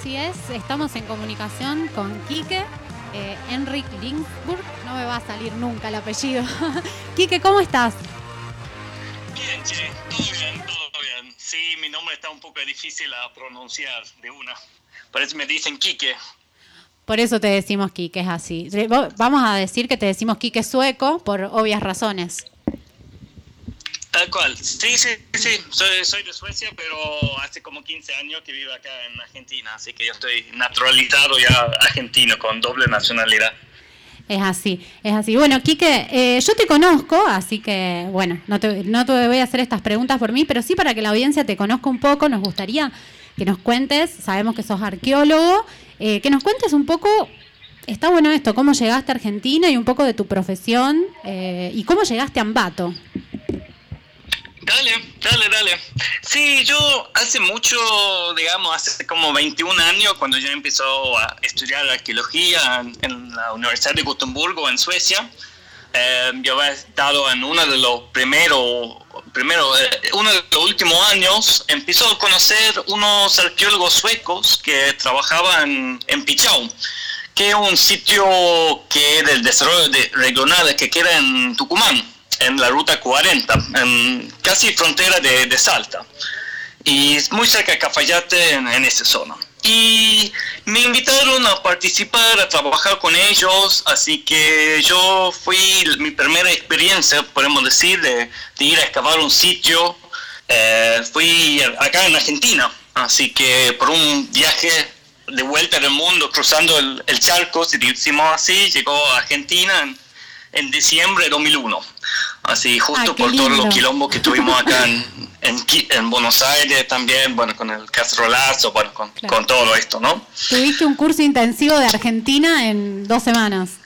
Así es, estamos en comunicación con Quique, eh, Enric Lingsburg, no me va a salir nunca el apellido. Quique, ¿cómo estás? Bien, che, todo bien, todo bien. Sí, mi nombre está un poco difícil a pronunciar de una. Parece me dicen Quique. Por eso te decimos Quique, es así. Vamos a decir que te decimos Quique sueco por obvias razones. Tal cual. Sí, sí, sí. Soy, soy, de Suecia, pero hace como 15 años que vivo acá en Argentina, así que yo estoy naturalizado ya argentino con doble nacionalidad. Es así, es así. Bueno, Quique, eh, yo te conozco, así que, bueno, no te, no te voy a hacer estas preguntas por mí, pero sí para que la audiencia te conozca un poco, nos gustaría que nos cuentes, sabemos que sos arqueólogo, eh, que nos cuentes un poco, está bueno esto, cómo llegaste a Argentina y un poco de tu profesión eh, y cómo llegaste a Ambato. Dale, dale, dale. Sí, yo hace mucho, digamos, hace como 21 años, cuando yo empezó a estudiar arqueología en, la Universidad de Gotemburgo, en Suecia, eh, yo había estado en uno de los primeros, primero, eh, uno de los últimos años, empezó a conocer unos arqueólogos suecos que trabajaban en Pichau, que es un sitio que del desarrollo de regional que queda en Tucumán en la ruta 40, en casi frontera de, Salta, y muy cerca de Cafayate, en, esa zona. Y me invitaron a participar, a trabajar con ellos, así que yo fui mi primera experiencia, podemos decir, de, ir a excavar un sitio, eh, fui acá en Argentina, así que por un viaje de vuelta del mundo, cruzando el, charco, si decimos así, llegó a Argentina en, en diciembre de 2001. Así, justo ah, por todos los quilombos que tuvimos acá en, en, Buenos Aires también, bueno, con el castrolazo, bueno, con, con todo esto, ¿no? Tuviste un curso intensivo de Argentina en dos semanas.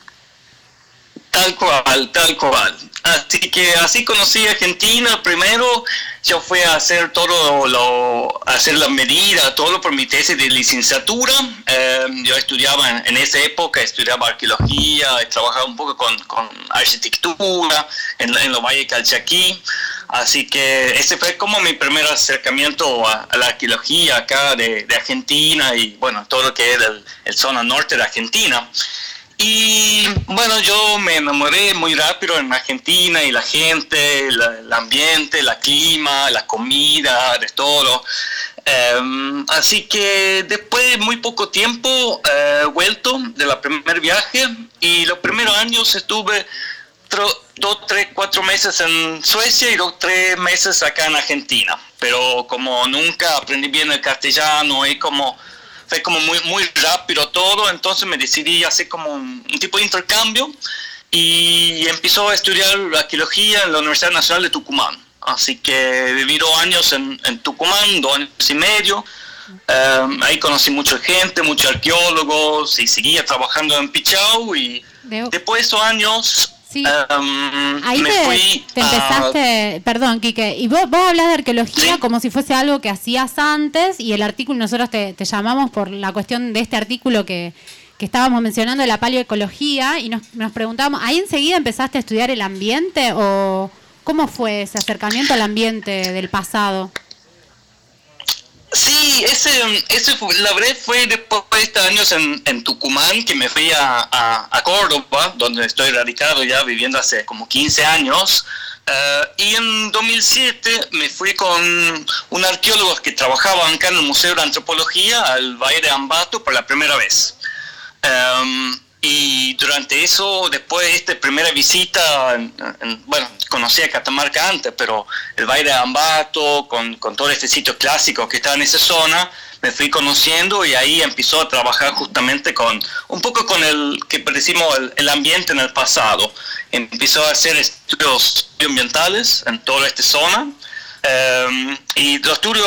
Tal cual, tal cual. Así que así conocí a Argentina. Primero yo fui a hacer todo lo, hacer la medida, todo por mi tesis de licenciatura. Em, yo estudiaba en, esa época, estudiaba arqueología, trabajaba un poco con, con arquitectura en, en los Valle Calchaquí. Así que ese fue como mi primer acercamiento a, la arqueología acá de, de, Argentina y bueno, todo lo que es el, el zona norte de Argentina. Y bueno, yo me enamoré muy rápido en Argentina y la gente, el ambiente, la clima, la comida, de todo. Em, así que después de muy poco tiempo eh, vuelto de la primer viaje y los primeros años estuve dos, tres, cuatro meses en Suecia y dos, tres meses acá en Argentina. Pero como nunca aprendí bien el castellano y como fue como muy, muy rápido todo, entonces me decidí hacer como un, tipo de intercambio y empezó a estudiar arqueología en la Universidad Nacional de Tucumán. Así que viví dos años en, en Tucumán, dos años y medio. Em, ahí conocí mucha gente, muchos arqueólogos y seguía trabajando en Pichau y después de esos años Sí. Ahí te, empezaste, perdón, Quique, y vos, vos hablas de arqueología como si fuese algo que hacías antes y el artículo, nosotros te, llamamos por la cuestión de este artículo que, que estábamos mencionando de la paleoecología y nos, nos preguntábamos, ¿ahí enseguida empezaste a estudiar el ambiente o cómo fue ese acercamiento al ambiente del pasado? Sí, ese, ese la verdad fue después de estos años en, Tucumán que me fui a, Córdoba, donde estoy radicado ya viviendo hace como 15 años. Eh, y en 2007 me fui con un arqueólogo que trabajaba acá en el Museo de Antropología al Valle de Ambato por la primera vez. Um, y durante eso, después de esta primera visita, bueno, conocí a Catamarca antes, pero el Valle de Ambato, con, con, todo este sitio clásico que está en esa zona, me fui conociendo y ahí empezó a trabajar justamente con, un poco con el que decimos el, ambiente en el pasado. Empezó a hacer estudios ambientales en toda esta zona. Eh, y los estudios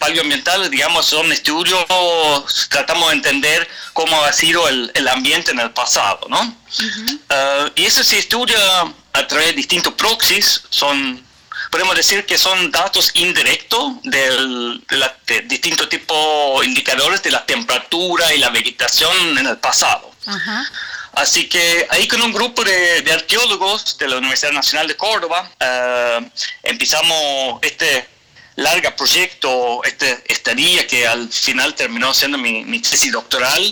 paleoambientales, digamos, son estudios, tratamos de entender cómo ha sido el, el ambiente en el pasado, ¿no? Uh, y eso se estudia a través de distintos proxies, son, podemos decir que son datos indirectos del, de, distintos tipos de indicadores de la temperatura y la vegetación en el pasado. Así que ahí con un grupo de, de, arqueólogos de la Universidad Nacional de Córdoba uh, empezamos este larga proyecto, este estadía que al final terminó siendo mi, mi tesis doctoral,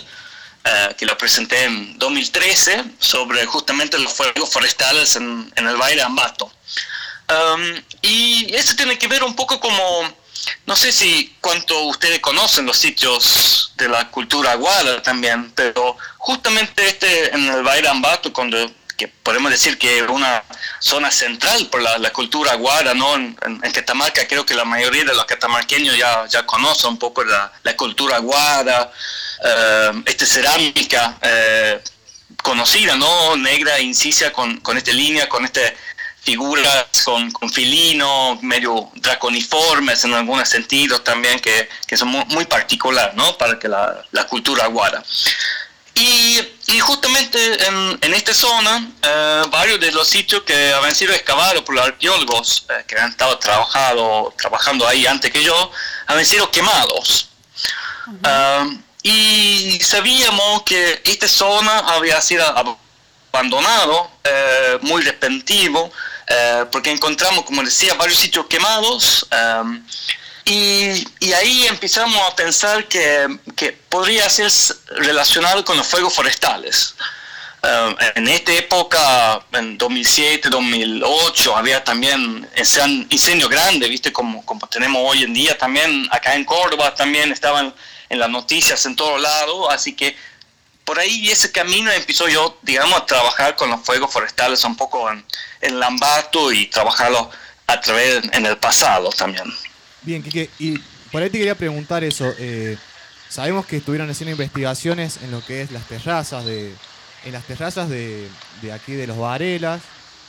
eh, que la presenté en 2013 sobre justamente los fuegos forestales en, en el Valle Ambato. Um, y eso tiene que ver un poco como, no sé si cuánto ustedes conocen los sitios de la cultura aguada también, pero justamente este en el Valle Ambato, cuando que podemos decir que es una zona central por la, cultura aguada, ¿no? En, Catamarca creo que la mayoría de los catamarqueños ya, ya conocen un poco la, la cultura aguada, uh, esta cerámica eh, conocida, ¿no? Negra, incisa con, con esta línea, con este figuras con, con filinos, medio draconiformes en algunos sentidos también, que, que son muy, muy particulares ¿no? para que la, la cultura aguada. Y, y, justamente en, en esta zona, eh, varios de los sitios que habían sido excavados por los arqueólogos eh, que han estado trabajado, trabajando ahí antes que yo, habían sido quemados. Uh, y sabíamos que esta zona había sido abandonado, eh, muy repentino, eh, porque encontramos, como decía, varios sitios quemados. Um, y, ahí empezamos a pensar que, que, podría ser relacionado con los fuegos forestales. Um, en esta época, en 2007, 2008, había también ese incendio grande, ¿viste? Como, como tenemos hoy en día también, acá en Córdoba también estaban en las noticias en todos lados, así que por ahí ese camino empezó yo, digamos, a trabajar con los fuegos forestales un poco en, en Lambato y trabajarlo a través en el pasado también. Bien, Kike, y por ahí te quería preguntar eso. Eh, sabemos que estuvieron haciendo investigaciones en lo que es las terrazas de, en las terrazas de, de aquí de los Varelas,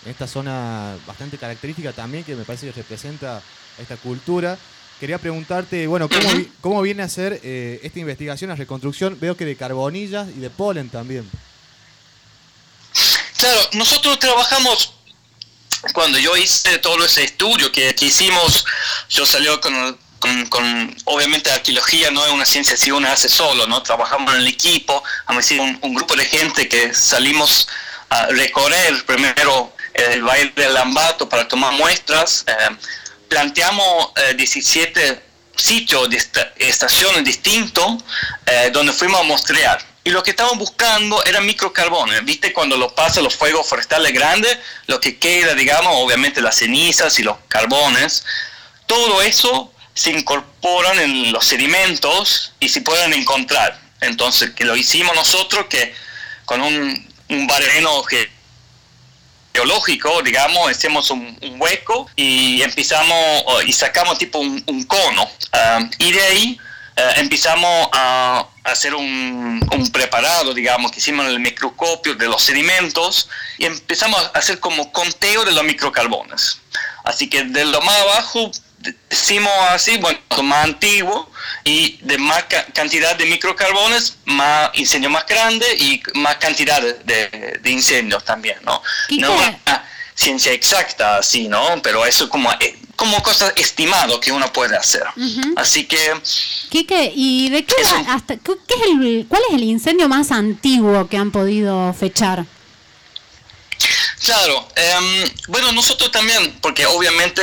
en esta zona bastante característica también que me parece que representa esta cultura. Quería preguntarte, bueno, ¿cómo, cómo viene a ser eh, esta investigación, la reconstrucción? Veo que de carbonillas y de polen también. Claro, nosotros trabajamos, cuando yo hice todo ese estudio que, hicimos, yo salió con, con, obviamente arqueología no es una ciencia si uno hace solo, ¿no? Trabajamos en el equipo, hemos un, un grupo de gente que salimos a recorrer primero el Valle del Lambato para tomar muestras. Eh, planteamos 17 eh, sitios de estaciones distintos eh, donde fuimos a mostrar. Y lo que estaban buscando eran microcarbones. ¿Viste? Cuando lo pasa los fuegos forestales grandes, lo que queda, digamos, obviamente las cenizas y los carbones, todo eso se incorporan en los sedimentos y se pueden encontrar. Entonces, que lo hicimos nosotros, que con un, un geológico, digamos, hacemos un, hueco y empezamos y sacamos tipo un, cono. Ah, y de ahí eh, empezamos a, hacer un, preparado, digamos, que hicimos en el microscopio de los sedimentos y empezamos a hacer como conteo de los microcarbones. Así que de lo más abajo decimos así, bueno, más antiguo y de más cantidad de microcarbones, más incendio más grande y más cantidad de, incendios también, ¿no? No una ciencia exacta así, ¿no? Pero eso como eh, como cosa estimado que uno puede hacer. Así que Quique, ¿y de qué, hasta, qué es el, cuál es el incendio más antiguo que han podido fechar? Claro, em, bueno, nosotros también, porque obviamente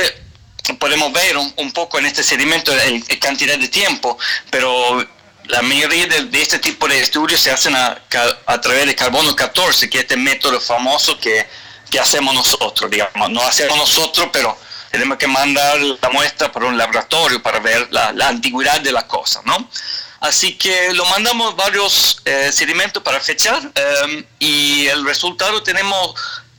podemos ver un, poco en este sedimento el, cantidad de tiempo, pero la mayoría de, este tipo de estudios se hacen a, a, través de carbono 14, que es este método famoso que, que hacemos nosotros, digamos, no hacemos nosotros, pero tenemos que mandar la muestra para un laboratorio para ver la, la antigüedad de la cosa, ¿no? Así que lo mandamos varios eh, sedimentos para fechar eh, y el resultado tenemos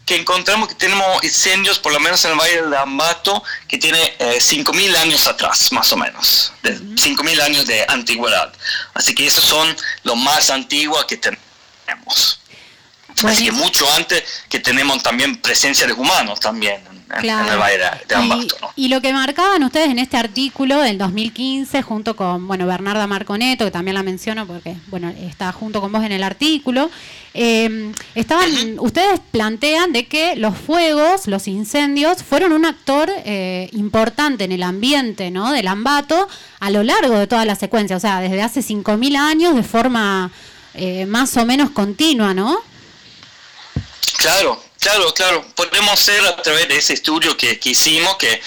que encontramos que tenemos incendios, por lo menos en el Valle del Ambato, que tiene eh, 5.000 años atrás, más o menos, de 5.000 años de antigüedad. Así que esos son los más antiguos que tenemos. Así que mucho antes que tenemos también presencia de humanos también y, lo que marcaban ustedes en este artículo del 2015, junto con bueno Bernarda Marconeto, que también la menciono porque bueno está junto con vos en el artículo, em, estaban, ustedes plantean de que los fuegos, los incendios, fueron un actor eh, importante en el ambiente ¿no? del Ambato a lo largo de toda la secuencia, o sea, desde hace 5.000 años de forma eh, más o menos continua, ¿no? Claro, Claro, claro. Podemos hacer a través de ese estudio que, hicimos que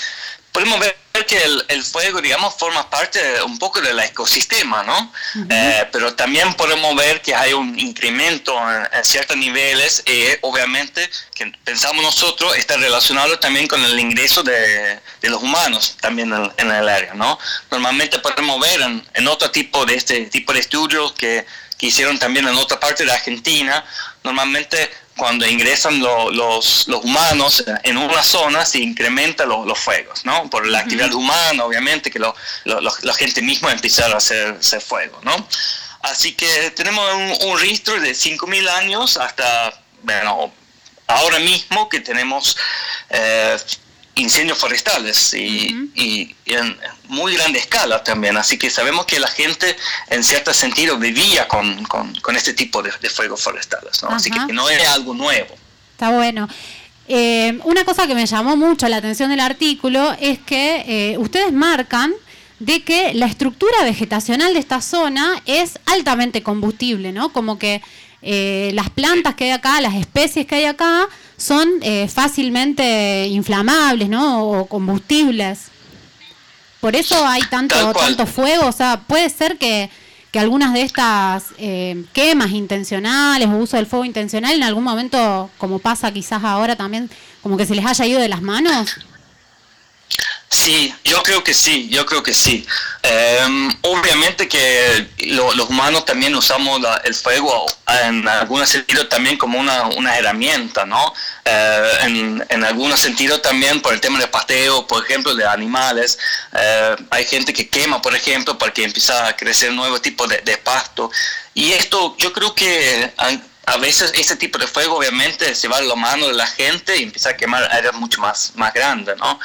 podemos ver que el, fuego, digamos, forma parte un poco del ecosistema, ¿no? Eh, pero también podemos ver que hay un incremento en, ciertos niveles y obviamente que pensamos nosotros está relacionado también con el ingreso de, los humanos también en, el área, ¿no? Normalmente podemos ver en, otro tipo de este tipo de estudios que, que hicieron también en otra parte de Argentina, normalmente cuando ingresan los, humanos en una zona se incrementan los fuegos, ¿no? Por la actividad humana, obviamente, que la gente misma empieza a hacer, fuego, ¿no? Así que tenemos un, registro de 5.000 años hasta, bueno, ahora mismo que tenemos eh, incendios forestales y, en muy grande escala también. Así que sabemos que la gente en cierto sentido vivía con, este tipo de, fuegos forestales. ¿no? Así que no es algo nuevo. Está bueno. Eh, una cosa que me llamó mucho la atención del artículo es que eh, ustedes marcan de que la estructura vegetacional de esta zona es altamente combustible, ¿no? Como que eh, las plantas que hay acá, las especies que hay acá, son eh, fácilmente inflamables, ¿no? O combustibles. Por eso hay tanto, tanto fuego. O sea, puede ser que, algunas de estas eh, quemas intencionales o uso del fuego intencional en algún momento, como pasa quizás ahora también, como que se les haya ido de las manos. Sí, yo creo que sí, yo creo que sí. Em, obviamente que los humanos también usamos el fuego en algún sentido también como una, herramienta, ¿no? Eh, en, algún sentido también por el tema del pasteo, por ejemplo, de animales. Eh, hay gente que quema, por ejemplo, para que empiece a crecer nuevo tipo de, de pasto. Y esto yo creo que a veces ese tipo de fuego obviamente se va a la mano de la gente y empieza a quemar áreas mucho más, más grandes, ¿no?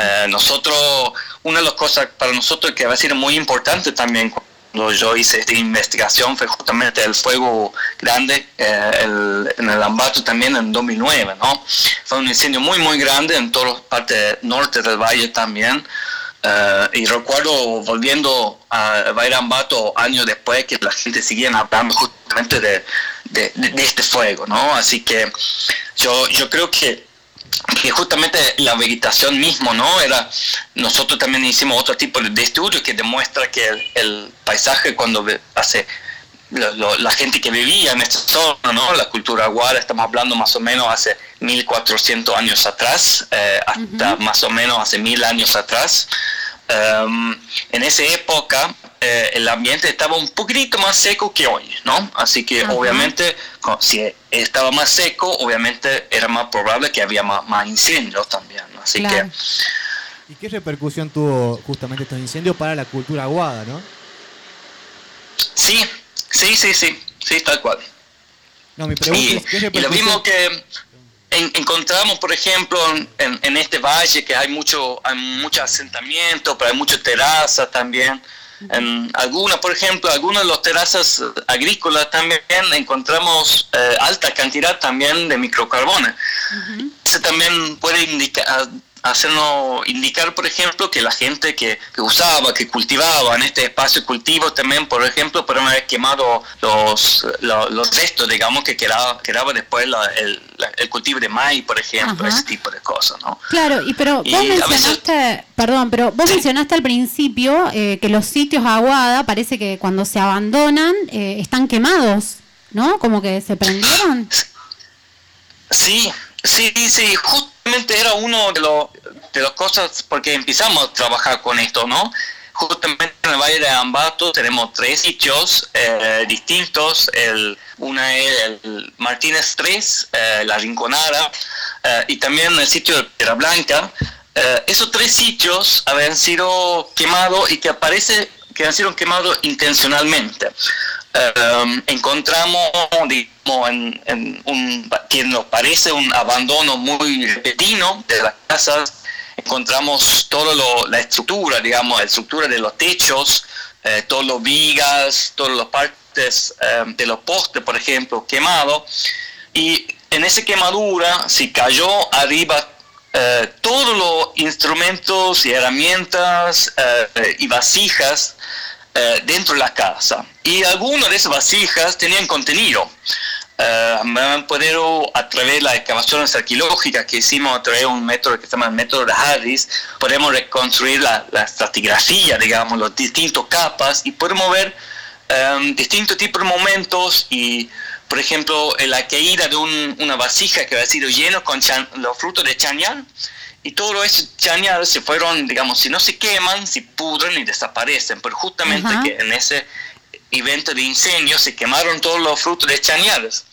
Eh, nosotros, una de las cosas para nosotros que va a ser muy importante también cuando yo hice esta investigación fue justamente el fuego grande eh, en el Ambato también en 2009, ¿no? Fue un incendio muy, muy grande en toda la parte norte del valle también. Eh, y recuerdo volviendo a Ambato años después que la gente seguía hablando justamente de, de, de, este fuego, ¿no? Así que yo, yo creo que que justamente la vegetación mismo, ¿no? Era, nosotros también hicimos otro tipo de estudio que demuestra que el, paisaje cuando hace la gente que vivía en esta zona, ¿no? La cultura aguara, estamos hablando más o menos hace 1400 años atrás, eh, hasta más o menos hace mil años atrás. Em, en esa época eh, el ambiente estaba un poquito más seco que hoy, ¿no? Así que obviamente si estaba más seco, obviamente era más probable que había más, incendios también. Así que... ¿Y qué repercusión tuvo justamente estos incendios para la cultura aguada, no? Sí, sí, sí, sí, sí, tal cual. No, mi pregunta y, es, ¿qué y lo mismo que encontramos, por ejemplo, en, este valle que hay mucho, hay mucho asentamiento, pero hay muchas terrazas también. En algunas, por ejemplo, algunas de las terrazas agrícolas también encontramos eh, alta cantidad también de microcarbones. Eso también puede indicar, hacernos indicar, por ejemplo, que la gente que, usaba, que cultivaba en este espacio cultivo también, por ejemplo, por haber quemado los, los, restos, digamos, que quedaba, quedaba después el, el, cultivo de maíz, por ejemplo, ese tipo de cosas, ¿no? Claro, y pero vos mencionaste, perdón, pero vos mencionaste al principio eh, que los sitios aguada parece que cuando se abandonan eh, están quemados, ¿no? Como que se prendieron. Sí, sí, sí, justo era uno de, los de las cosas porque empezamos a trabajar con esto, ¿no? Justamente en el Valle de Ambato tenemos tres sitios eh, distintos. El, una es el Martínez 3, eh, La Rinconada, eh, y también el sitio de Piedra Blanca. esos tres sitios habían sido quemados y que aparece que han sido quemados intencionalmente. Em, encontramos digamos, en, un, que nos parece un abandono muy repentino de las casas, encontramos toda la estructura, digamos, la estructura de los techos, eh, todos los vigas, todas las partes em, de los postes, por ejemplo, quemados, y en esa quemadura, si cayó arriba eh, todos los instrumentos y herramientas eh, y vasijas eh, dentro de la casa. Y algunas de esas vasijas tenían contenido. Uh, hemos podido, a través de las excavaciones arqueológicas que hicimos a través de un método que se llama el método de Harris, podemos reconstruir la, la estratigrafía, digamos, los distintos capas y podemos ver um, distintos tipos de momentos y, por ejemplo, la caída de un, una vasija que ha sido lleno con los frutos de chañar y todos los chañar se fueron, digamos, si no se queman, se pudren y desaparecen, pero justamente que en ese evento de incendio se quemaron todos los frutos de chañares.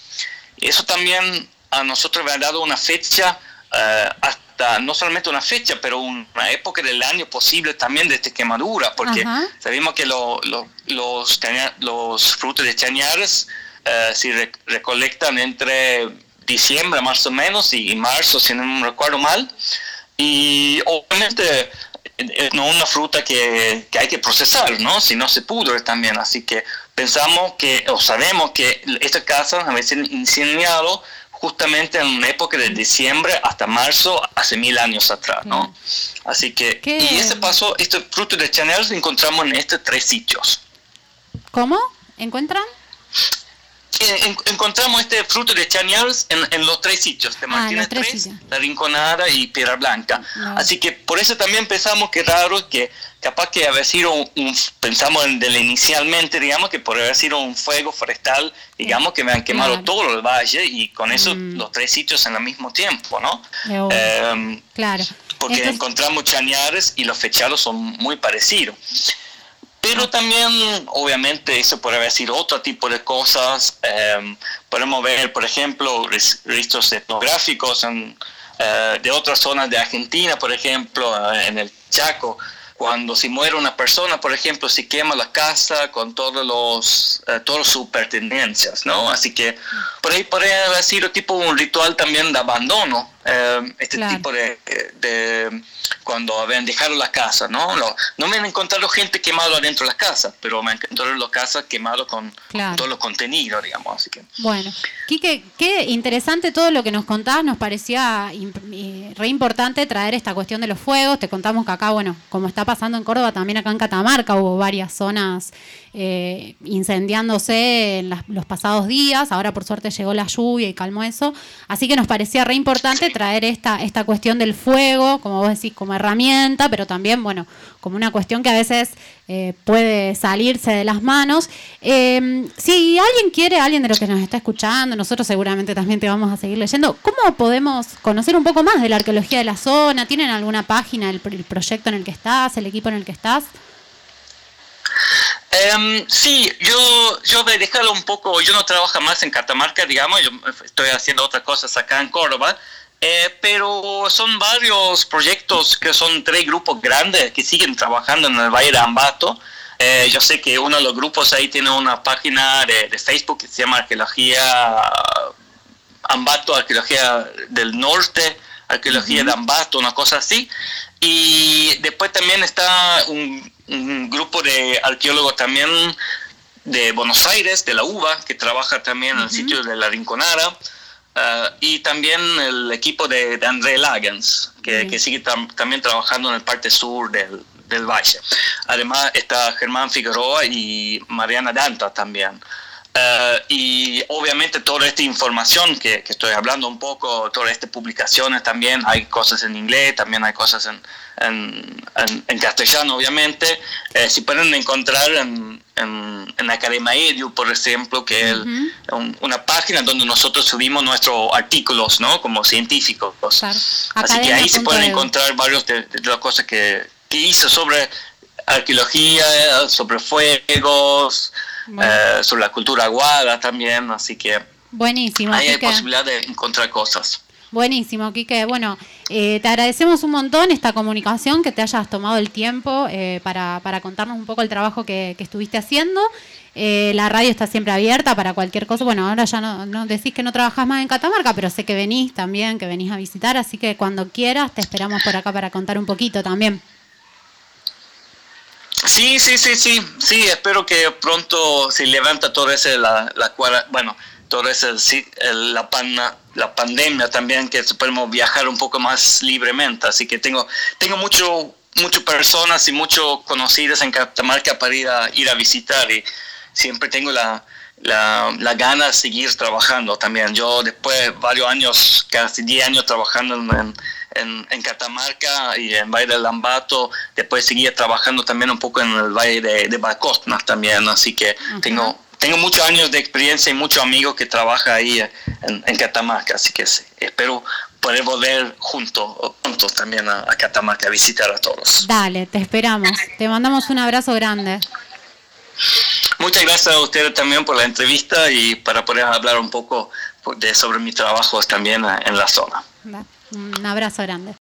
Eso también a nosotros me ha dado una fecha, eh, hasta no solamente una fecha, pero una época del año posible también de esta quemadura, porque sabemos que los, los frutos de chañares eh, se recolectan entre diciembre más o menos y marzo, si no me recuerdo mal. Y obviamente es no una fruta que, que, hay que procesar, ¿no? Si no se pudre también. Así que pensamos que, o sabemos que esta casa ha sido incendiado justamente en una época de diciembre hasta marzo, hace mil años atrás, ¿no? Así que, y este paso, este fruto de Chanel lo encontramos en estos tres sitios. ¿Cómo? ¿Encuentran? Encontramos este fruto de chañars en, los tres sitios, de ah, Martínez 3, La Rinconada y Piedra Blanca. Así que por eso también pensamos que raro que capaz que haber sido un, pensamos en, inicialmente, digamos, que por haber sido un fuego forestal, digamos, que me han quemado todo el valle y con eso mm. los tres sitios en el mismo tiempo, ¿no? Em, claro. Porque encontramos chañares y los fechados son muy parecidos. Pero también, obviamente, eso puede sido otro tipo de cosas. Em, podemos ver, por ejemplo, registros etnográficos eh, de otras zonas de Argentina, por ejemplo, eh, en el Chaco. Cuando se muere una persona, por ejemplo, se quema la casa con todos los, eh, todas sus pertenencias, ¿no? Así que por ahí podría haber sido tipo un ritual también de abandono, este tipo de cuando habían dejado la casa, ¿no? No, no me han encontrado gente quemado adentro de la casa, pero me han encontrado la casa quemado con todo lo contenido, digamos. Así que. Bueno, Quique, qué interesante todo lo que nos contabas, nos parecía eh, re importante traer esta cuestión de los fuegos. Te contamos que acá, bueno, como está pasando en Córdoba, también acá en Catamarca hubo varias zonas eh, incendiándose en los pasados días. Ahora, por suerte, llegó la lluvia y calmó eso. Así que nos parecía re importante traer esta, esta cuestión del fuego, como vos decís, como herramienta, pero también, bueno, como una cuestión que a veces eh, puede salirse de las manos. Eh, si alguien quiere, alguien de los que nos está escuchando, nosotros seguramente también te vamos a seguir leyendo, ¿cómo podemos conocer un poco más de la arqueología de la zona? ¿Tienen alguna página, el proyecto en el que estás, el equipo en el que estás? Um, sí, yo, yo he dejado un poco, yo no trabajo más en Catamarca, digamos, yo estoy haciendo otras cosas acá en Córdoba, eh, pero son varios proyectos que son tres grupos grandes que siguen trabajando en el Valle de Ambato. Eh, yo sé que uno de los grupos ahí tiene una página de, de Facebook que se llama Arqueología Ambato, Arqueología del Norte, Arqueología de Ambato, una cosa así. Y después también está un, grupo de arqueólogos también de Buenos Aires, de la UBA, que trabaja también en el sitio de la Rinconada. Uh, y también el equipo de, André Lagens, que, sigue también trabajando en el parte sur del, del, valle. Además está Germán Figueroa y Mariana Danta también. Uh, y obviamente toda esta información que, que, estoy hablando un poco, todas estas publicaciones también, hay cosas en inglés, también hay cosas en, en, en, castellano, obviamente. Eh, si pueden encontrar en, en, Academia Edu, por ejemplo, que es una página donde nosotros subimos nuestros artículos, ¿no? Como científicos. Así que ahí se pueden encontrar varios de, las cosas que, que, hizo sobre arqueología, sobre fuegos, eh, sobre la cultura aguada también. Así que Buenísimo. Ahí hay posibilidad de encontrar cosas. Buenísimo, Quique. Bueno, eh, te agradecemos un montón esta comunicación, que te hayas tomado el tiempo eh, para, contarnos un poco el trabajo que, estuviste haciendo. Eh, la radio está siempre abierta para cualquier cosa. Bueno, ahora ya no, decís que no trabajas más en Catamarca, pero sé que venís también, que venís a visitar, así que cuando quieras te esperamos por acá para contar un poquito también. Sí, sí, sí, sí, sí, espero que pronto se levanta todo ese, la, la bueno, todo ese, la panna la pandemia también, que podemos viajar un poco más libremente. Así que tengo, tengo mucho, muchas personas y muchos conocidos en Catamarca para ir a, ir a visitar. Y siempre tengo la, la, la gana de seguir trabajando también. Yo después de varios años, casi 10 años trabajando en, en, en, Catamarca y en Valle del Lambato, después seguía trabajando también un poco en el Valle de, de también, así que tengo tengo muchos años de experiencia y muchos amigos que trabajan ahí en, en Catamarca, así que espero poder volver juntos juntos también a, a, Catamarca a visitar a todos. Dale, te esperamos. Te mandamos un abrazo grande. Muchas gracias a ustedes también por la entrevista y para poder hablar un poco de, sobre mi trabajo también en la zona. Un abrazo grande.